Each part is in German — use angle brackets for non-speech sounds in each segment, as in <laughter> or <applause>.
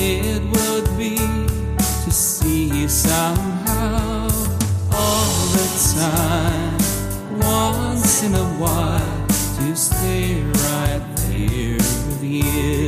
it would be to see you somehow all the time, once in a while, to stay right there with you.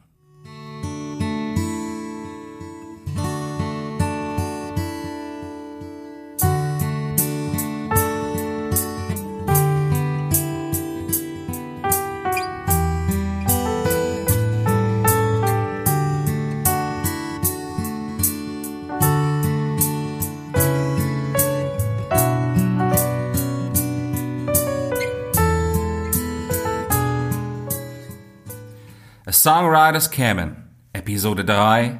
Songwriter's Cabin, Episode 3,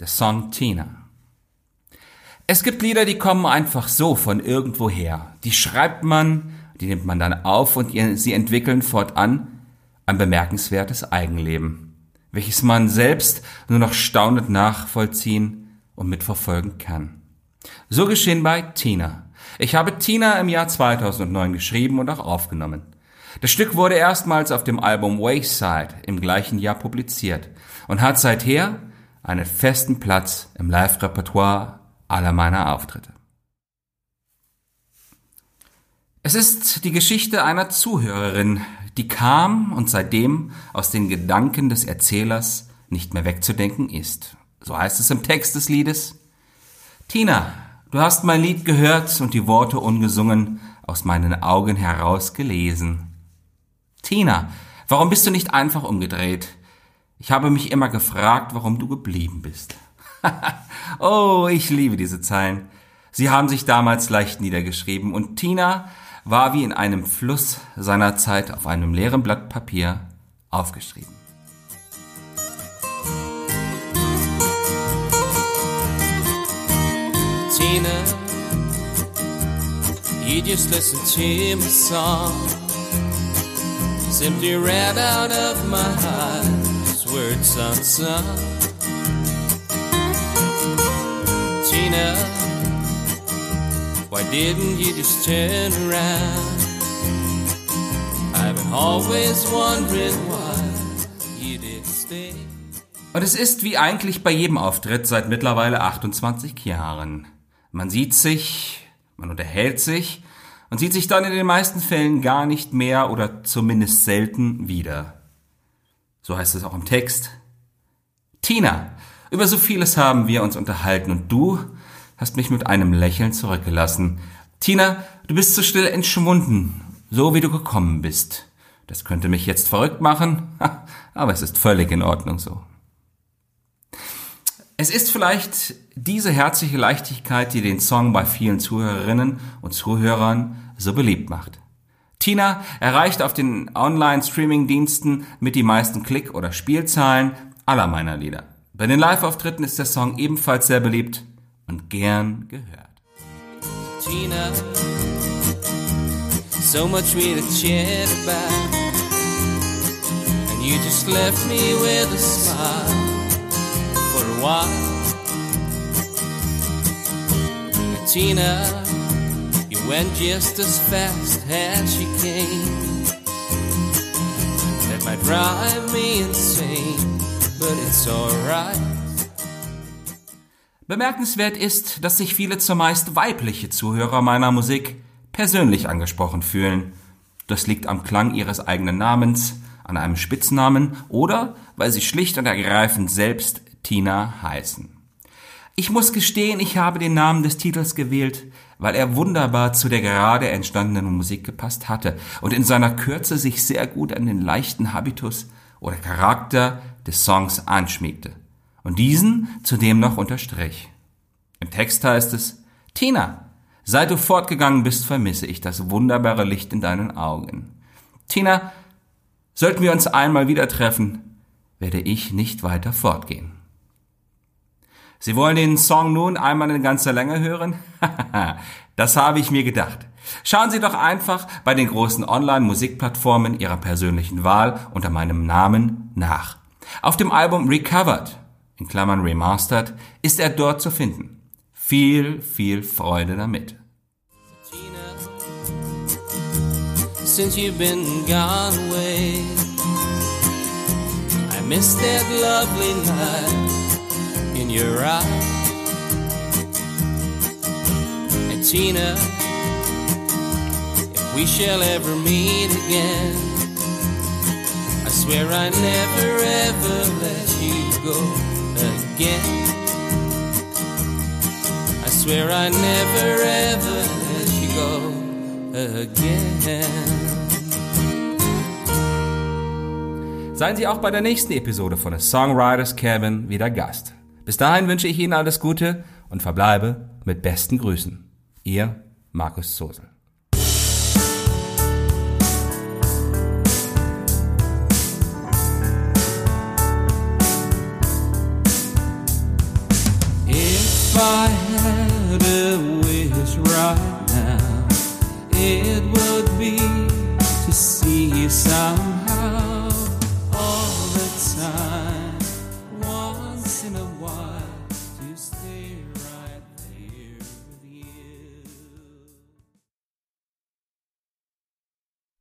der Song Tina. Es gibt Lieder, die kommen einfach so von irgendwoher. Die schreibt man, die nimmt man dann auf und sie entwickeln fortan ein bemerkenswertes Eigenleben, welches man selbst nur noch staunend nachvollziehen und mitverfolgen kann. So geschehen bei Tina. Ich habe Tina im Jahr 2009 geschrieben und auch aufgenommen. Das Stück wurde erstmals auf dem Album Wayside im gleichen Jahr publiziert und hat seither einen festen Platz im Live-Repertoire aller meiner Auftritte. Es ist die Geschichte einer Zuhörerin, die kam und seitdem aus den Gedanken des Erzählers nicht mehr wegzudenken ist. So heißt es im Text des Liedes. Tina, du hast mein Lied gehört und die Worte ungesungen aus meinen Augen heraus gelesen. Tina, warum bist du nicht einfach umgedreht? Ich habe mich immer gefragt, warum du geblieben bist. <laughs> oh, ich liebe diese Zeilen. Sie haben sich damals leicht niedergeschrieben und Tina war wie in einem Fluss seiner Zeit auf einem leeren Blatt Papier aufgeschrieben. Tina, you just listen to my song. Simply read out of my just words unsung. Tina, why didn't you just turn around? I've been always wondering why you didn't stay. Und es ist wie eigentlich bei jedem Auftritt seit mittlerweile 28 Jahren. Man sieht sich, man unterhält sich und sieht sich dann in den meisten Fällen gar nicht mehr oder zumindest selten wieder. So heißt es auch im Text. Tina, über so vieles haben wir uns unterhalten und du hast mich mit einem Lächeln zurückgelassen. Tina, du bist so still entschwunden, so wie du gekommen bist. Das könnte mich jetzt verrückt machen, <laughs> aber es ist völlig in Ordnung so. Es ist vielleicht diese herzliche Leichtigkeit, die den Song bei vielen Zuhörerinnen und Zuhörern so beliebt macht. Tina erreicht auf den Online-Streaming-Diensten mit die meisten Klick- oder Spielzahlen aller meiner Lieder. Bei den Live-Auftritten ist der Song ebenfalls sehr beliebt und gern gehört. Tina. So much we to chat about. And you just left me with a smile And Tina, you went just as fast as you came. That might drive me insane, but it's alright. Bemerkenswert ist, dass sich viele zumeist weibliche Zuhörer meiner Musik persönlich angesprochen fühlen. Das liegt am Klang ihres eigenen Namens, an einem Spitznamen oder weil sie schlicht und ergreifend selbst Tina heißen. Ich muss gestehen, ich habe den Namen des Titels gewählt, weil er wunderbar zu der gerade entstandenen Musik gepasst hatte und in seiner Kürze sich sehr gut an den leichten Habitus oder Charakter des Songs anschmiegte und diesen zudem noch unterstrich. Im Text heißt es, Tina, seit du fortgegangen bist, vermisse ich das wunderbare Licht in deinen Augen. Tina, sollten wir uns einmal wieder treffen, werde ich nicht weiter fortgehen. Sie wollen den Song nun einmal in ganzer Länge hören? <laughs> das habe ich mir gedacht. Schauen Sie doch einfach bei den großen Online-Musikplattformen Ihrer persönlichen Wahl unter meinem Namen nach. Auf dem Album Recovered, in Klammern Remastered, ist er dort zu finden. Viel, viel Freude damit. since you've been gone away. I miss that lovely light in your eyes. And Tina, if we shall ever meet again, I swear I never ever let you go again. I swear I never ever let you go again. Seien Sie auch bei der nächsten Episode von A Songwriters Cabin wieder Gast. Bis dahin wünsche ich Ihnen alles Gute und verbleibe mit besten Grüßen. Ihr Markus Zosel. If I had a wish right now, it would be to see you someday.